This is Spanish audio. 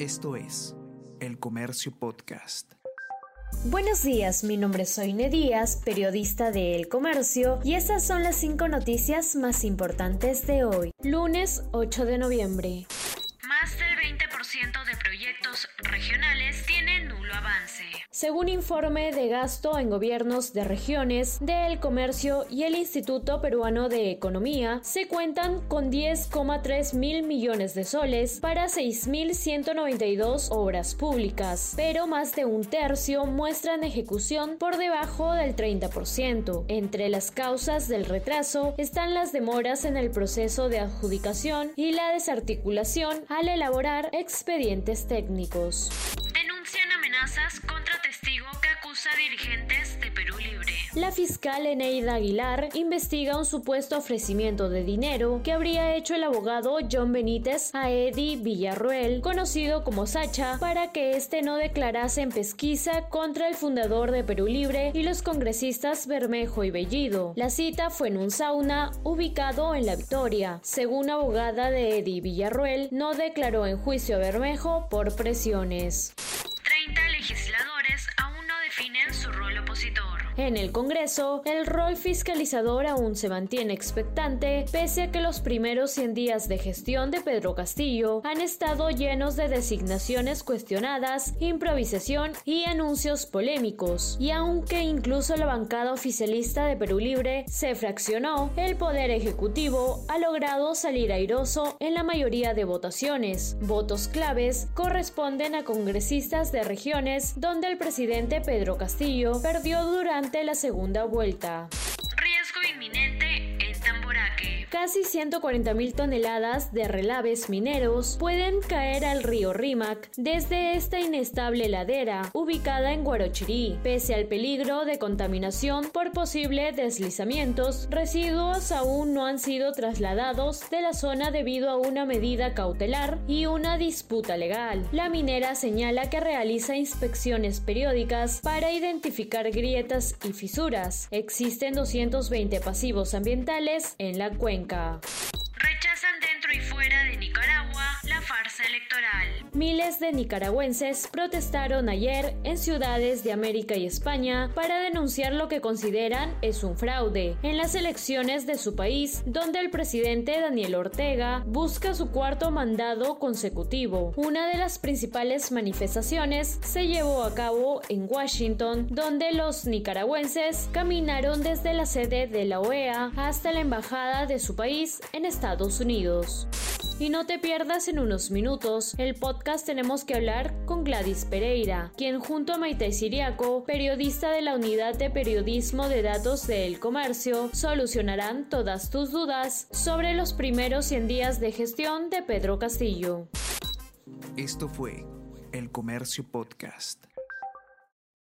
Esto es El Comercio Podcast. Buenos días, mi nombre es Soine Díaz, periodista de El Comercio, y estas son las cinco noticias más importantes de hoy, lunes 8 de noviembre. Según informe de gasto en gobiernos de regiones del comercio y el Instituto Peruano de Economía, se cuentan con 10,3 mil millones de soles para 6.192 obras públicas, pero más de un tercio muestran ejecución por debajo del 30%. Entre las causas del retraso están las demoras en el proceso de adjudicación y la desarticulación al elaborar expedientes técnicos. Denuncian amenazas acusa dirigentes de Perú Libre. La fiscal Eneida Aguilar investiga un supuesto ofrecimiento de dinero que habría hecho el abogado John Benítez a Eddie Villarruel, conocido como Sacha, para que éste no declarase en pesquisa contra el fundador de Perú Libre y los congresistas Bermejo y Bellido. La cita fue en un sauna ubicado en La Victoria. Según abogada de Eddie Villarruel, no declaró en juicio a Bermejo por presiones. En el Congreso, el rol fiscalizador aún se mantiene expectante, pese a que los primeros 100 días de gestión de Pedro Castillo han estado llenos de designaciones cuestionadas, improvisación y anuncios polémicos. Y aunque incluso la bancada oficialista de Perú Libre se fraccionó, el Poder Ejecutivo ha logrado salir airoso en la mayoría de votaciones. Votos claves corresponden a congresistas de regiones donde el presidente Pedro Castillo perdió durante la segunda vuelta. Casi 140.000 toneladas de relaves mineros pueden caer al río Rímac desde esta inestable ladera ubicada en Guarochirí. Pese al peligro de contaminación por posibles deslizamientos, residuos aún no han sido trasladados de la zona debido a una medida cautelar y una disputa legal. La minera señala que realiza inspecciones periódicas para identificar grietas y fisuras. Existen 220 pasivos ambientales en la cuenca. Cuenca. Miles de nicaragüenses protestaron ayer en ciudades de América y España para denunciar lo que consideran es un fraude en las elecciones de su país, donde el presidente Daniel Ortega busca su cuarto mandado consecutivo. Una de las principales manifestaciones se llevó a cabo en Washington, donde los nicaragüenses caminaron desde la sede de la OEA hasta la embajada de su país en Estados Unidos. Y no te pierdas en unos minutos el podcast Tenemos que hablar con Gladys Pereira, quien junto a Maite Siriaco, periodista de la Unidad de Periodismo de Datos del Comercio, solucionarán todas tus dudas sobre los primeros 100 días de gestión de Pedro Castillo. Esto fue El Comercio Podcast.